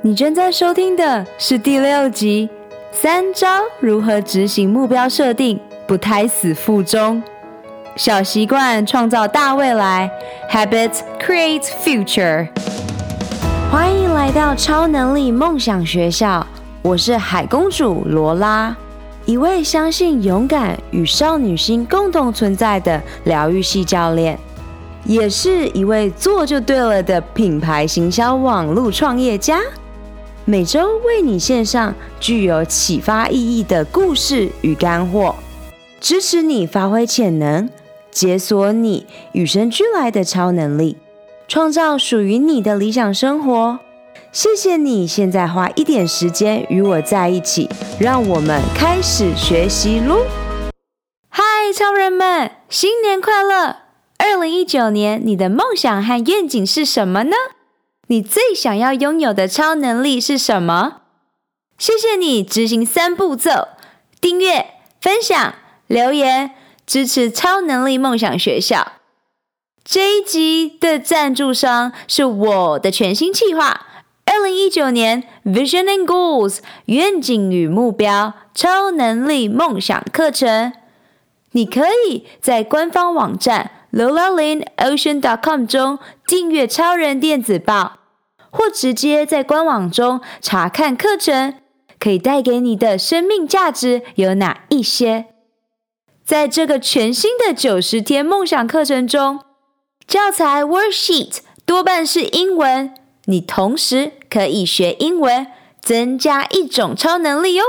你正在收听的是第六集：三招如何执行目标设定，不胎死腹中。小习惯创造大未来，Habit create future。欢迎来到超能力梦想学校，我是海公主罗拉，一位相信勇敢与少女心共同存在的疗愈系教练，也是一位做就对了的品牌行销网络创业家。每周为你献上具有启发意义的故事与干货，支持你发挥潜能，解锁你与生俱来的超能力，创造属于你的理想生活。谢谢你现在花一点时间与我在一起，让我们开始学习喽！嗨，超人们，新年快乐！二零一九年，你的梦想和愿景是什么呢？你最想要拥有的超能力是什么？谢谢你执行三步骤：订阅、分享、留言，支持超能力梦想学校。这一集的赞助商是我的全新计划——二零一九年 Vision and Goals 愿景与目标超能力梦想课程。你可以在官方网站 lolalindocean.com 中订阅超人电子报。或直接在官网中查看课程，可以带给你的生命价值有哪一些？在这个全新的九十天梦想课程中，教材 worksheet 多半是英文，你同时可以学英文，增加一种超能力哟。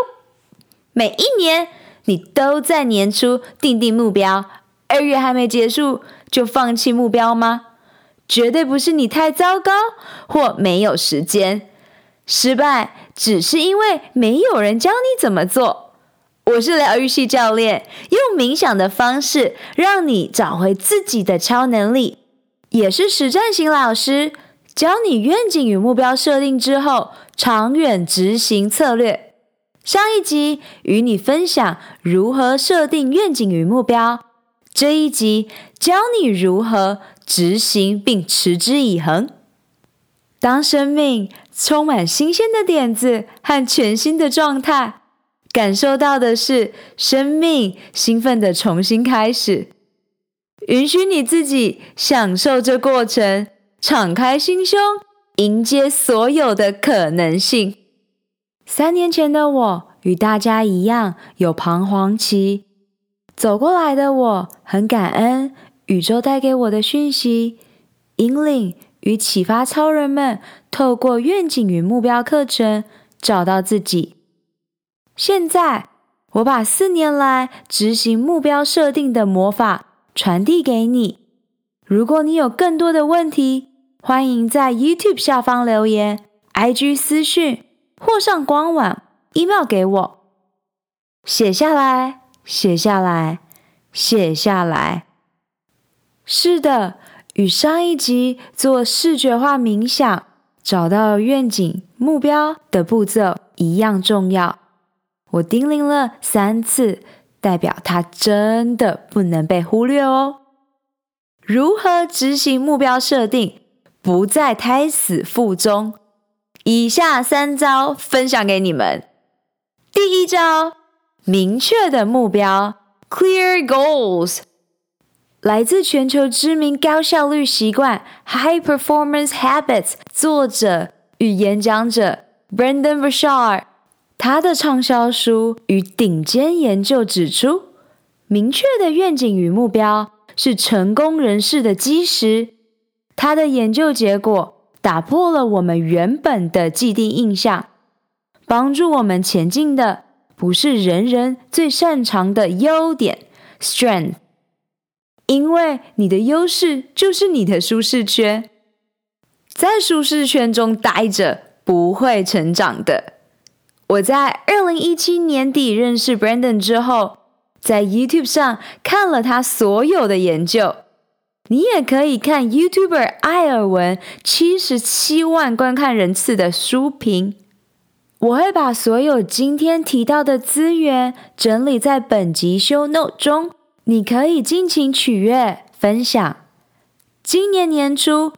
每一年你都在年初定定目标，二月还没结束就放弃目标吗？绝对不是你太糟糕或没有时间，失败只是因为没有人教你怎么做。我是疗愈系教练，用冥想的方式让你找回自己的超能力，也是实战型老师，教你愿景与目标设定之后，长远执行策略。上一集与你分享如何设定愿景与目标，这一集教你如何。执行并持之以恒。当生命充满新鲜的点子和全新的状态，感受到的是生命兴奋的重新开始。允许你自己享受这过程，敞开心胸，迎接所有的可能性。三年前的我与大家一样有彷徨期，走过来的我很感恩。宇宙带给我的讯息，引领与启发超人们透过愿景与目标课程找到自己。现在，我把四年来执行目标设定的魔法传递给你。如果你有更多的问题，欢迎在 YouTube 下方留言、IG 私讯或上官网 email 给我。写下来，写下来，写下来。是的，与上一集做视觉化冥想、找到愿景目标的步骤一样重要。我叮咛了三次，代表它真的不能被忽略哦。如何执行目标设定，不再胎死腹中？以下三招分享给你们。第一招，明确的目标，Clear Goals。来自全球知名高效率习惯 （High Performance Habits） 作者与演讲者 Brendon Burchard，他的畅销书与顶尖研究指出，明确的愿景与目标是成功人士的基石。他的研究结果打破了我们原本的既定印象，帮助我们前进的不是人人最擅长的优点 （strength）。因为你的优势就是你的舒适圈，在舒适圈中待着不会成长的。我在二零一七年底认识 Brendon 之后，在 YouTube 上看了他所有的研究。你也可以看 YouTuber 艾尔文七十七万观看人次的书评。我会把所有今天提到的资源整理在本集 Show Note 中。你可以尽情取悦分享。今年年初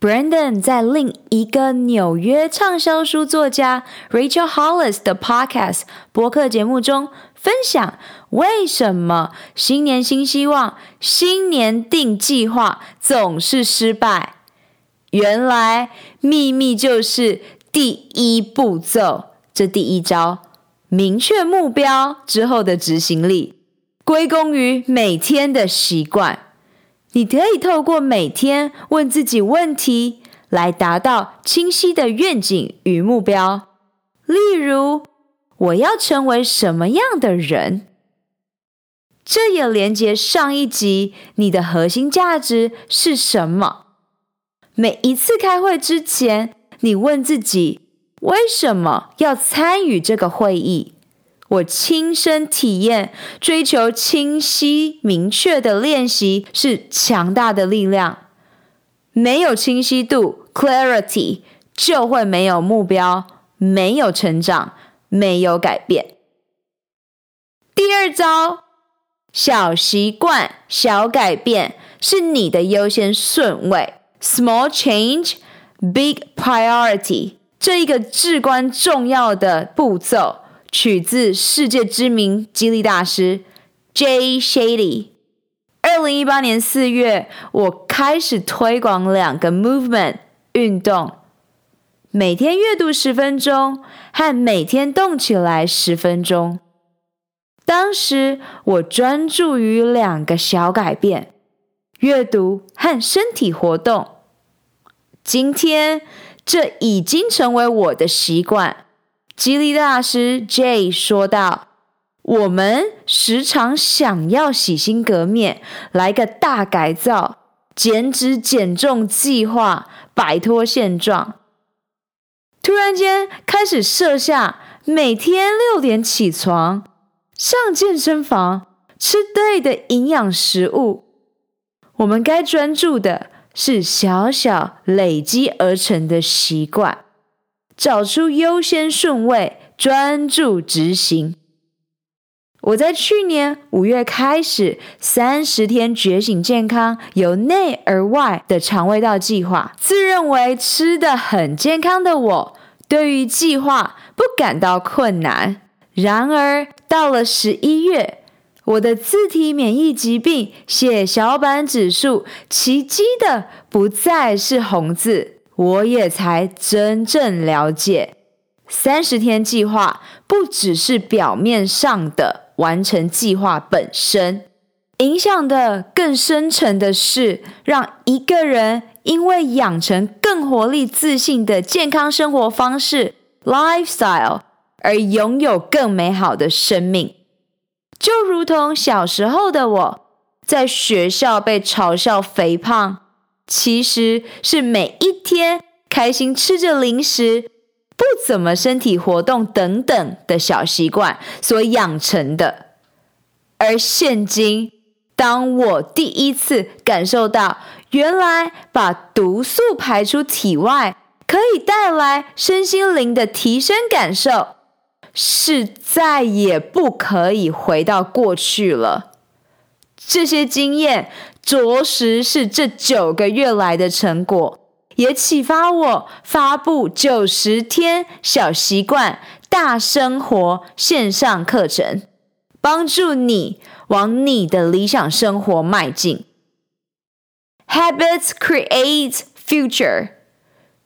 Brandon 在另一个纽约畅销书作家 Rachel Hollis 的 Podcast 博客节目中分享，为什么新年新希望、新年定计划总是失败。原来秘密就是第一步骤，这第一招，明确目标之后的执行力，归功于每天的习惯。你可以透过每天问自己问题，来达到清晰的愿景与目标。例如，我要成为什么样的人？这也连接上一集，你的核心价值是什么？每一次开会之前，你问自己：为什么要参与这个会议？我亲身体验，追求清晰明确的练习是强大的力量。没有清晰度 （clarity），就会没有目标，没有成长，没有改变。第二招，小习惯、小改变是你的优先顺位。Small change, big priority，这一个至关重要的步骤。取自世界知名激励大师 Jay Shetty。二零一八年四月，我开始推广两个 movement 运动：每天阅读十分钟和每天动起来十分钟。当时我专注于两个小改变：阅读和身体活动。今天，这已经成为我的习惯。激励大师 Jay 说道：“我们时常想要洗心革面，来个大改造，减脂减重计划，摆脱现状。突然间开始设下每天六点起床，上健身房，吃对的营养食物。我们该专注的是小小累积而成的习惯。”找出优先顺位，专注执行。我在去年五月开始三十天觉醒健康，由内而外的肠胃道计划。自认为吃得很健康的我，对于计划不感到困难。然而到了十一月，我的自体免疫疾病血小板指数奇迹的不再是红字。我也才真正了解，三十天计划不只是表面上的完成计划本身，影响的更深层的是，让一个人因为养成更活力、自信的健康生活方式 （lifestyle） 而拥有更美好的生命。就如同小时候的我，在学校被嘲笑肥胖。其实是每一天开心吃着零食，不怎么身体活动等等的小习惯所养成的。而现今，当我第一次感受到，原来把毒素排出体外可以带来身心灵的提升感受，是再也不可以回到过去了。这些经验。着实是这九个月来的成果，也启发我发布九十天小习惯大生活线上课程，帮助你往你的理想生活迈进。Habits create future，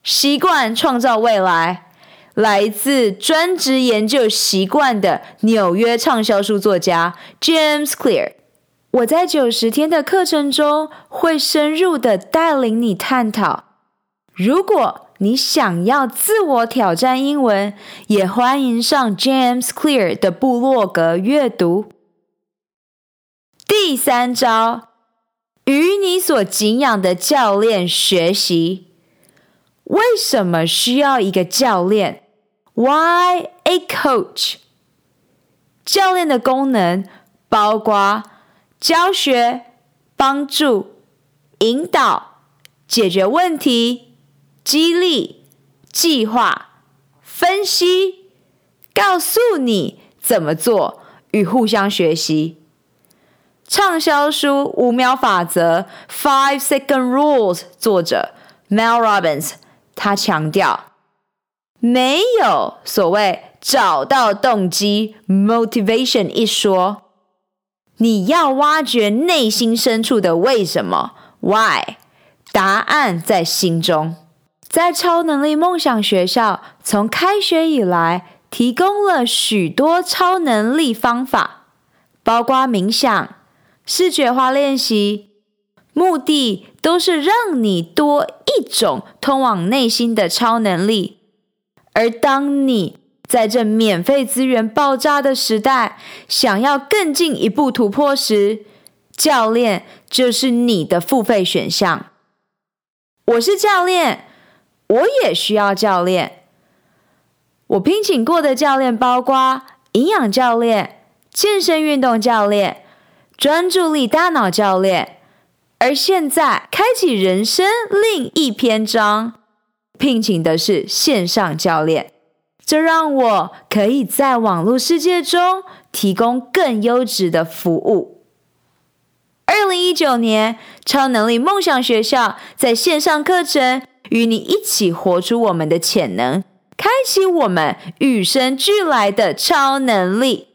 习惯创造未来。来自专职研究习惯的纽约畅销书作家 James Clear。我在九十天的课程中会深入的带领你探讨。如果你想要自我挑战英文，也欢迎上 James Clear 的部落格阅读。第三招，与你所敬仰的教练学习。为什么需要一个教练？Why a coach？教练的功能包括。教学、帮助、引导、解决问题、激励、计划、分析、告诉你怎么做与互相学习。畅销书《五秒法则》（Five Second Rules） 作者 Mel Robbins，他强调，没有所谓找到动机 （motivation） 一说，你要挖掘内心深处的为什么 （why），答案在心中。在超能力梦想学校，从开学以来，提供了许多超能力方法，包括冥想、视觉化练习，目的都是让你多一种通往内心的超能力。而当你在这免费资源爆炸的时代，想要更进一步突破时，教练就是你的付费选项。我是教练。我也需要教练。我聘请过的教练包括营养教练、健身运动教练、专注力大脑教练，而现在开启人生另一篇章，聘请的是线上教练。这让我可以在网络世界中提供更优质的服务。二零一九年，超能力梦想学校在线上课程。与你一起活出我们的潜能，开启我们与生俱来的超能力。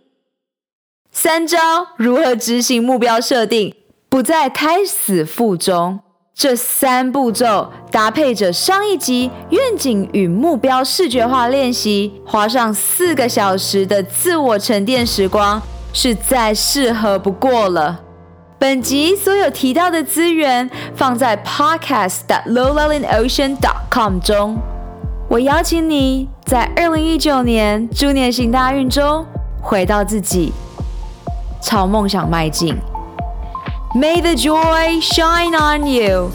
三招如何执行目标设定，不再胎死腹中。这三步骤搭配着上一集愿景与目标视觉化练习，花上四个小时的自我沉淀时光，是再适合不过了。本集所有提到的资源放在 podcast 的 lowlevelocean.com 中。我邀请你在二零一九年猪年行大运中回到自己，朝梦想迈进。May the joy shine on you.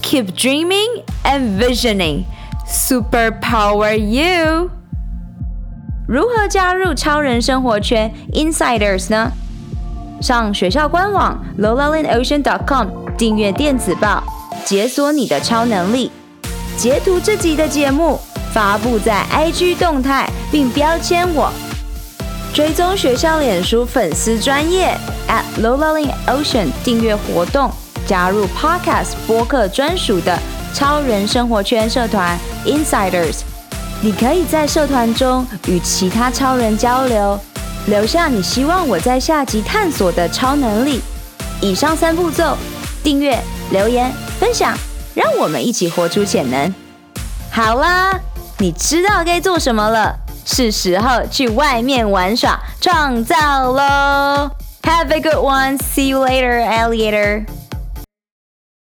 Keep dreaming and visioning. Superpower you. 如何加入超人生活圈 Insiders 呢？上学校官网 lowlevelocean.com 订阅电子报，解锁你的超能力。截图这集的节目，发布在 IG 动态，并标签我。追踪学校脸书粉丝专页 at lowlevelocean 订阅活动，加入 Podcast 播客专属的超人生活圈社团 Insiders。你可以在社团中与其他超人交流。留下你希望我在下集探索的超能力。以上三步骤：订阅、留言、分享，让我们一起活出潜能。好啦，你知道该做什么了，是时候去外面玩耍、创造喽！Have a good one. See you later, alligator.